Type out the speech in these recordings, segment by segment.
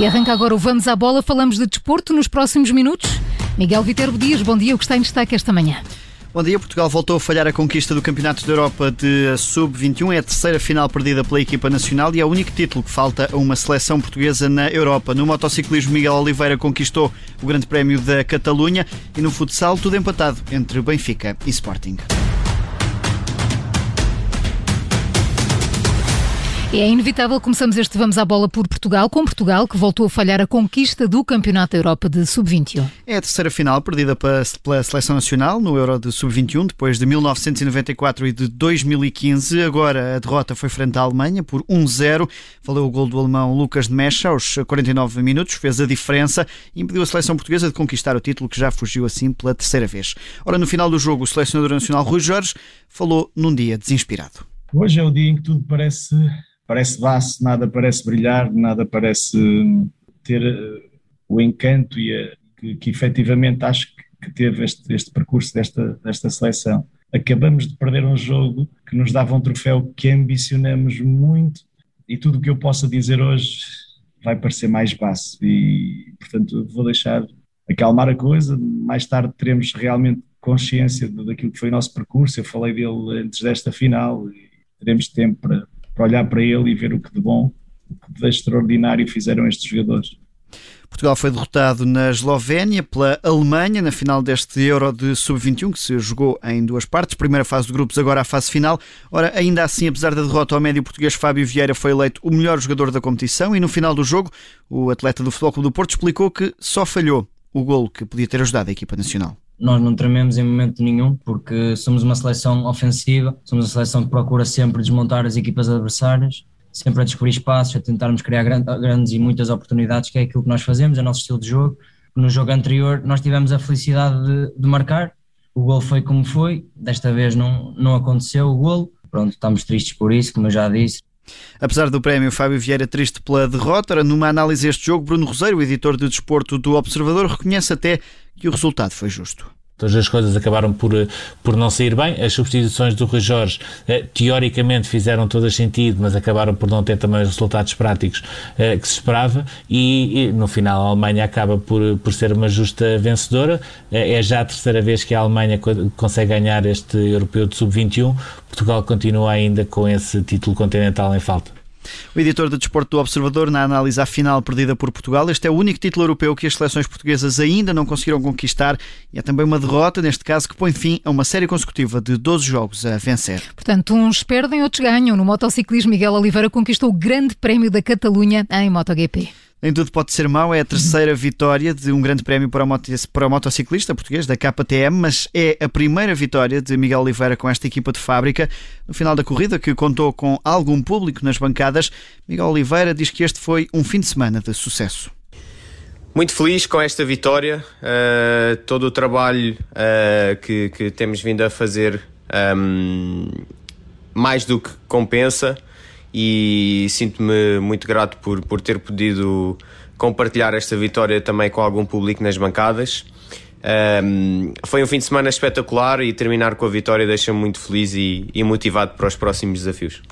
E arranca agora o Vamos à Bola. Falamos de desporto nos próximos minutos. Miguel Viterbo Dias, bom dia. O que está em destaque esta manhã? Bom dia, Portugal voltou a falhar a conquista do Campeonato da Europa de Sub-21. É a terceira final perdida pela equipa nacional e é o único título que falta a uma seleção portuguesa na Europa. No motociclismo, Miguel Oliveira conquistou o Grande Prémio da Catalunha e no futsal, tudo empatado entre Benfica e Sporting. É inevitável, começamos este Vamos à Bola por Portugal, com Portugal que voltou a falhar a conquista do Campeonato da Europa de Sub-21. É a terceira final perdida pela Seleção Nacional no Euro de Sub-21, depois de 1994 e de 2015. Agora a derrota foi frente à Alemanha por 1-0. Valeu o gol do alemão Lucas de Mecha aos 49 minutos, fez a diferença e impediu a seleção portuguesa de conquistar o título que já fugiu assim pela terceira vez. Ora, no final do jogo, o selecionador nacional Rui Jorge falou num dia desinspirado. Hoje é o dia em que tudo parece parece vasto, nada parece brilhar, nada parece ter eh, o encanto e a, que, que efetivamente acho que teve este, este percurso desta, desta seleção. Acabamos de perder um jogo que nos dava um troféu que ambicionamos muito e tudo o que eu possa dizer hoje vai parecer mais baixo e, portanto, vou deixar acalmar a coisa. Mais tarde teremos realmente consciência daquilo que foi o nosso percurso. Eu falei dele antes desta final e teremos tempo para olhar para ele e ver o que de bom, o que de extraordinário fizeram estes jogadores. Portugal foi derrotado na Eslovénia pela Alemanha na final deste Euro de Sub-21, que se jogou em duas partes. Primeira fase de grupos, agora a fase final. Ora, ainda assim, apesar da derrota ao médio português, Fábio Vieira foi eleito o melhor jogador da competição e no final do jogo, o atleta do Futebol Clube do Porto explicou que só falhou o golo que podia ter ajudado a equipa nacional nós não trememos em momento nenhum, porque somos uma seleção ofensiva, somos uma seleção que procura sempre desmontar as equipas adversárias, sempre a descobrir espaços, a tentarmos criar grandes e muitas oportunidades, que é aquilo que nós fazemos, é o nosso estilo de jogo. No jogo anterior nós tivemos a felicidade de, de marcar, o gol foi como foi, desta vez não, não aconteceu o gol, pronto, estamos tristes por isso, como eu já disse, Apesar do prémio, Fábio Vieira triste pela derrota, numa análise deste jogo, Bruno Roseiro, editor de desporto do Observador, reconhece até que o resultado foi justo. Todas as coisas acabaram por, por não sair bem. As substituições do Rui Jorge, eh, teoricamente, fizeram todas sentido, mas acabaram por não ter também os resultados práticos eh, que se esperava. E, e, no final, a Alemanha acaba por, por ser uma justa vencedora. Eh, é já a terceira vez que a Alemanha consegue ganhar este europeu de sub-21. Portugal continua ainda com esse título continental em falta. O editor de desporto do Observador, na análise à final perdida por Portugal, este é o único título europeu que as seleções portuguesas ainda não conseguiram conquistar e é também uma derrota, neste caso, que põe fim a uma série consecutiva de 12 jogos a vencer. Portanto, uns perdem, outros ganham. No motociclismo, Miguel Oliveira conquistou o Grande Prémio da Catalunha em MotoGP. Nem tudo pode ser mau, é a terceira vitória de um grande prémio para o, moto, para o motociclista português, da KTM, mas é a primeira vitória de Miguel Oliveira com esta equipa de fábrica. No final da corrida, que contou com algum público nas bancadas, Miguel Oliveira diz que este foi um fim de semana de sucesso. Muito feliz com esta vitória, uh, todo o trabalho uh, que, que, temos vindo a fazer um, ehm, mais do que compensa e sinto-me muito grato por, por ter podido compartilhar esta vitória também com algum público nas bancadas. Um, foi um fim de semana espetacular e terminar com a vitória deixa-me muito feliz e, e motivado para os próximos desafios.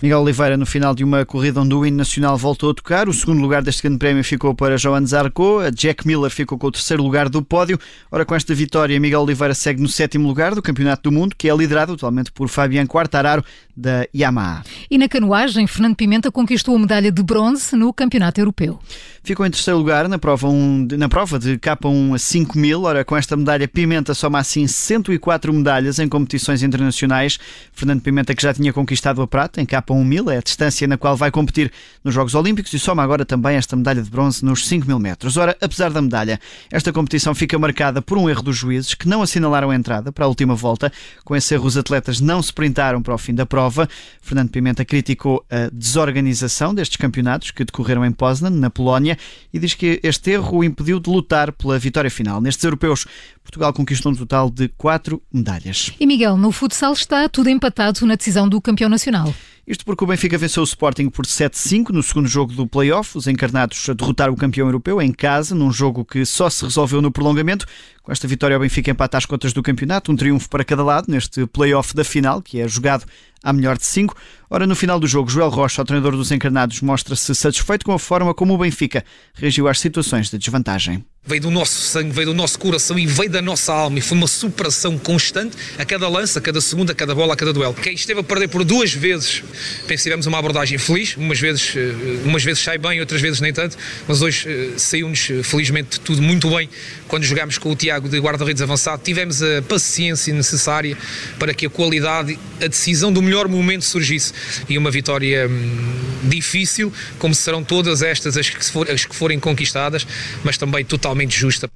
Miguel Oliveira, no final de uma corrida onde o hino nacional voltou a tocar, o segundo lugar deste grande prémio ficou para Joan Zarco, a Jack Miller ficou com o terceiro lugar do pódio. Ora, com esta vitória, Miguel Oliveira segue no sétimo lugar do Campeonato do Mundo, que é liderado atualmente por Fabian Quartararo, da Yamaha. E na canoagem, Fernando Pimenta conquistou a medalha de bronze no Campeonato Europeu. Ficou em terceiro lugar na prova, um, na prova de K1 a 5 mil. Ora, com esta medalha, Pimenta soma assim 104 medalhas em competições internacionais. Fernando Pimenta, que já tinha conquistado a prata em K1 mil, é a distância na qual vai competir nos Jogos Olímpicos e soma agora também esta medalha de bronze nos 5 mil metros. Ora, apesar da medalha, esta competição fica marcada por um erro dos juízes que não assinalaram a entrada para a última volta. Com esse erro, os atletas não se printaram para o fim da prova. Fernando Pimenta criticou a desorganização destes campeonatos que decorreram em Poznan, na Polónia, e diz que este erro o impediu de lutar pela vitória final. Nestes europeus, Portugal conquistou um total de quatro medalhas. E Miguel, no futsal está tudo empatado na decisão do campeão nacional. Isto porque o Benfica venceu o Sporting por 7-5 no segundo jogo do play-off. Os encarnados derrotaram o campeão europeu em casa, num jogo que só se resolveu no prolongamento. Com esta vitória, o Benfica empata as contas do campeonato, um triunfo para cada lado neste play-off da final, que é jogado à melhor de 5. Ora, no final do jogo, Joel Rocha, o treinador dos encarnados, mostra-se satisfeito com a forma como o Benfica reagiu às situações de desvantagem. Veio do nosso sangue, veio do nosso coração e veio da nossa alma. E foi uma superação constante a cada lance, a cada segunda, a cada bola, a cada duelo. Quem esteve a perder por duas vezes, penso tivemos uma abordagem feliz, umas vezes, eh, umas vezes sai bem, outras vezes nem tanto, mas hoje eh, saiu-nos eh, felizmente tudo muito bem. Quando jogámos com o Tiago de guarda-redes avançado, tivemos a paciência necessária para que a qualidade, a decisão do melhor momento surgisse e uma vitória hum, difícil, como serão todas estas as que, for, as que forem conquistadas, mas também totalmente justa.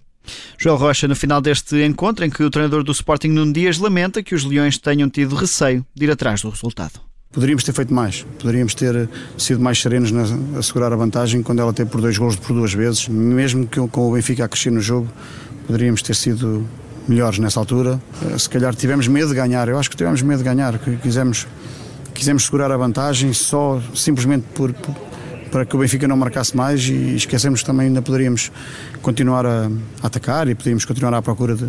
Joel Rocha, no final deste encontro, em que o treinador do Sporting Nuno Dias lamenta que os Leões tenham tido receio de ir atrás do resultado. Poderíamos ter feito mais, poderíamos ter sido mais serenos na assegurar a vantagem quando ela teve por dois gols por duas vezes. Mesmo que com o Benfica a crescer no jogo, poderíamos ter sido melhores nessa altura. Eh, se calhar tivemos medo de ganhar, eu acho que tivemos medo de ganhar, que quisemos, quisemos segurar a vantagem só simplesmente por, por para que o Benfica não marcasse mais e esquecemos que também ainda poderíamos continuar a, atacar e poderíamos continuar à procura de,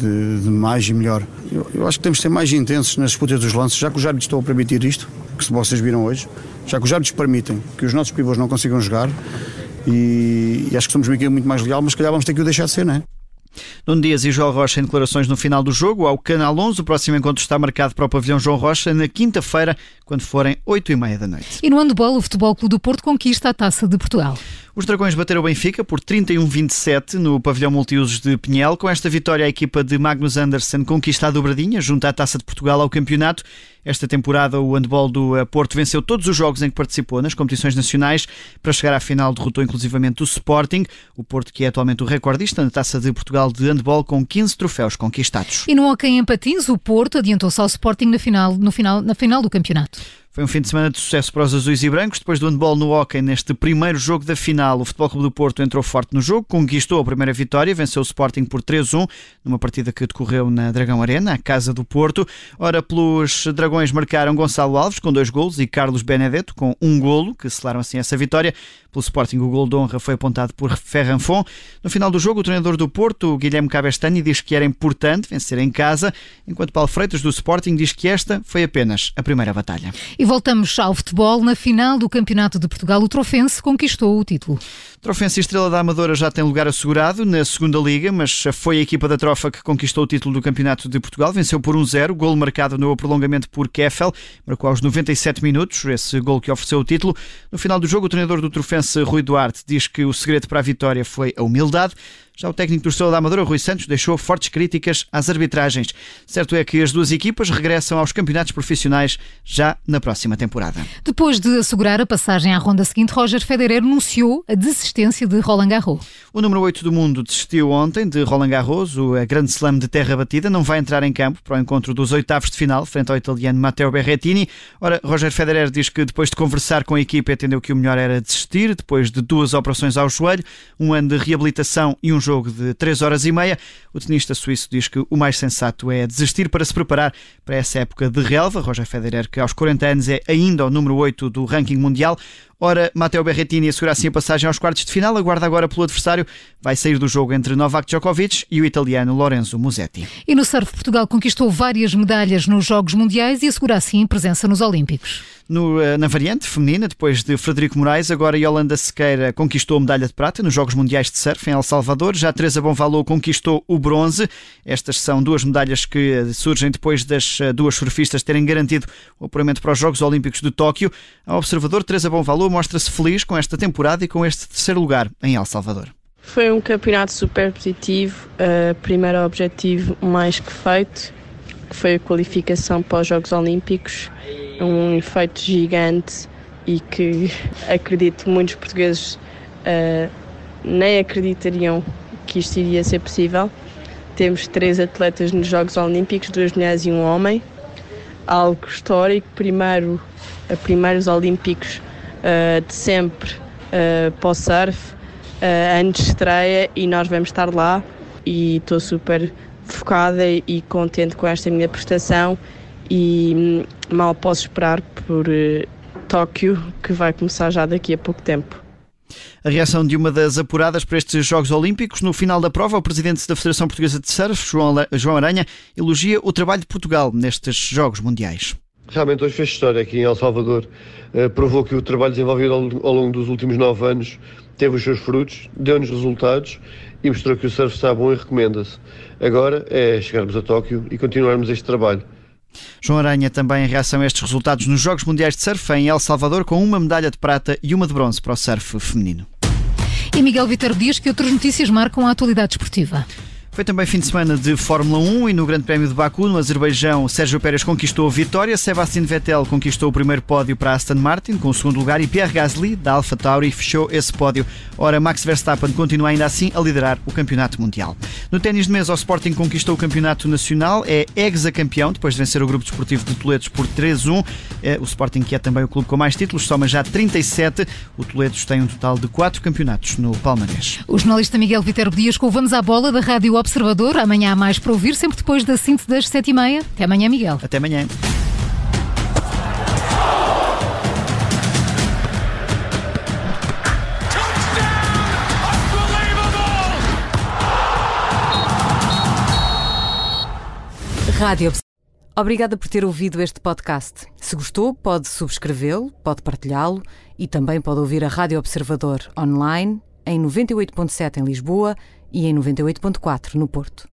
de, de mais e melhor. Eu, eu, acho que temos de ser mais intensos nas disputas dos lances, já que os árbitros estão a permitir isto, que vocês viram hoje, já que os árbitros permitem que os nossos pivôs não consigam jogar e, e acho que somos uma equipe muito mais leal, mas se calhar vamos ter que o deixar de ser, não é? Nuno Dias e João Rocha em declarações no final do jogo ao Canal 11. O próximo encontro está marcado para o pavilhão João Rocha na quinta-feira, quando forem 8 e meia da noite. E no handball, o Futebol Clube do Porto conquista a Taça de Portugal. Os Dragões bateram o Benfica por 31-27 no pavilhão multiusos de Pinhel. Com esta vitória, a equipa de Magnus Andersen conquista a dobradinha, junto à Taça de Portugal ao campeonato. Esta temporada, o handball do eh, Porto venceu todos os jogos em que participou nas competições nacionais. Para chegar à final, derrotou inclusivamente o Sporting, o Porto que é atualmente o recordista na Taça de Portugal de handball com 15 troféus conquistados. E no hockey em patins, o Porto adiantou-se ao Sporting na final, no final, na final do campeonato. Foi um fim de semana de sucesso para os azuis e brancos. Depois do handball no hockey, neste primeiro jogo da final, o Futebol Clube do Porto entrou forte no jogo, conquistou a primeira vitória, venceu o Sporting por 3-1, numa partida que decorreu na Dragão Arena, a casa do Porto. Ora, pelos Dragões marcaram Gonçalo Alves com dois golos e Carlos Benedetto com um golo, que selaram assim essa vitória. Pelo Sporting, o gol de honra foi apontado por Ferranfon. No final do jogo, o treinador do Porto, Guilherme Cabestani, diz que era importante vencer em casa, enquanto Paulo Freitas do Sporting diz que esta foi apenas a primeira batalha. E voltamos ao futebol. Na final do Campeonato de Portugal, o Trofense conquistou o título. Trofense e Estrela da Amadora já tem lugar assegurado na segunda Liga, mas foi a equipa da Trofa que conquistou o título do Campeonato de Portugal. Venceu por 1-0, gol marcado no prolongamento por Keffel, marcou aos 97 minutos, esse gol que ofereceu o título. No final do jogo, o treinador do Trofense, Rui Duarte, diz que o segredo para a vitória foi a humildade. Já o técnico do Estrela da Amadora, Rui Santos, deixou fortes críticas às arbitragens. Certo é que as duas equipas regressam aos campeonatos profissionais já na próxima temporada. Depois de assegurar a passagem à ronda seguinte, Roger Federer anunciou a desistência de Roland Garros. O número 8 do mundo desistiu ontem de Roland Garros, o grande slam de terra batida, não vai entrar em campo para o encontro dos oitavos de final, frente ao italiano Matteo Berrettini. Ora, Roger Federer diz que depois de conversar com a equipa entendeu que o melhor era desistir, depois de duas operações ao joelho, um ano de reabilitação e um jogo de 3 horas e meia. O tenista suíço diz que o mais sensato é desistir para se preparar para essa época de relva. Roger Federer, que aos 40 anos é ainda o número 8 do ranking mundial. Ora, Matteo Berrettini assegura assim a passagem aos quartos de final, aguarda agora pelo adversário. Vai sair do jogo entre Novak Djokovic e o italiano Lorenzo Musetti. E no surf, Portugal conquistou várias medalhas nos Jogos Mundiais e assegura assim presença nos Olímpicos. No, eh, na variante feminina, depois de Frederico Moraes, agora Yolanda Sequeira conquistou a medalha de prata nos Jogos Mundiais de Surf em El Salvador. Já Teresa Bonvalou conquistou o bronze. Estas são duas medalhas que surgem depois das eh, duas surfistas terem garantido o apuramento para os Jogos Olímpicos de Tóquio. A observador Teresa Bonvalou mostra-se feliz com esta temporada e com este terceiro lugar em El Salvador. Foi um campeonato super positivo, uh, primeiro objetivo mais que feito, que foi a qualificação para os Jogos Olímpicos um efeito gigante e que acredito muitos portugueses uh, nem acreditariam que isto iria ser possível. Temos três atletas nos Jogos Olímpicos, duas mulheres e um homem, algo histórico. Primeiro, a primeiros Olímpicos uh, de sempre uh, para o surf, uh, antes estreia, e nós vamos estar lá. E estou super focada e contente com esta minha prestação e hum, mal posso esperar por uh, Tóquio, que vai começar já daqui a pouco tempo. A reação de uma das apuradas para estes Jogos Olímpicos. No final da prova, o presidente da Federação Portuguesa de Surf, João Aranha, elogia o trabalho de Portugal nestes Jogos Mundiais. Realmente hoje fez história aqui em El Salvador. Uh, provou que o trabalho desenvolvido ao, ao, longo dos últimos nove anos teve os seus frutos, deu-nos resultados e mostrou que o surf está bom e recomenda-se. Agora é chegarmos a Tóquio e continuarmos este trabalho. João Aranha também em reação a estes resultados nos Jogos Mundiais de Surf em El Salvador, com uma medalha de prata e uma de bronze para o surf feminino. E Miguel Viterbo diz que outras notícias marcam a atualidade esportiva. Foi também fim de semana de Fórmula 1 e no Grande Prémio de Baku, no Azerbaijão, Sérgio Pérez conquistou a vitória, Sebastian Vettel conquistou o primeiro pódio para Aston Martin, com o segundo lugar, e Pierre Gasly, da Alfa Tauri, fechou esse pódio. Ora, Max Verstappen continua ainda assim a liderar o Campeonato Mundial. No ténis de mesa, o Sporting conquistou o Campeonato Nacional, é ex-campeão, depois de vencer o Grupo Desportivo de Toledos por 3-1. É, o Sporting, que é também o clube com mais títulos, soma já 37. O Toledos tem um total de 4 campeonatos no Palmarés. O jornalista Miguel Viterbo Dias com Vamos à Bola, da Rádio Observador. Amanhã há mais para ouvir, sempre depois da síntese das 7h30. Até amanhã, Miguel. Até amanhã. Rádio Obrigada por ter ouvido este podcast. Se gostou, pode subscrevê-lo, pode partilhá-lo e também pode ouvir a Rádio Observador online em 98.7 em Lisboa e em 98.4 no Porto.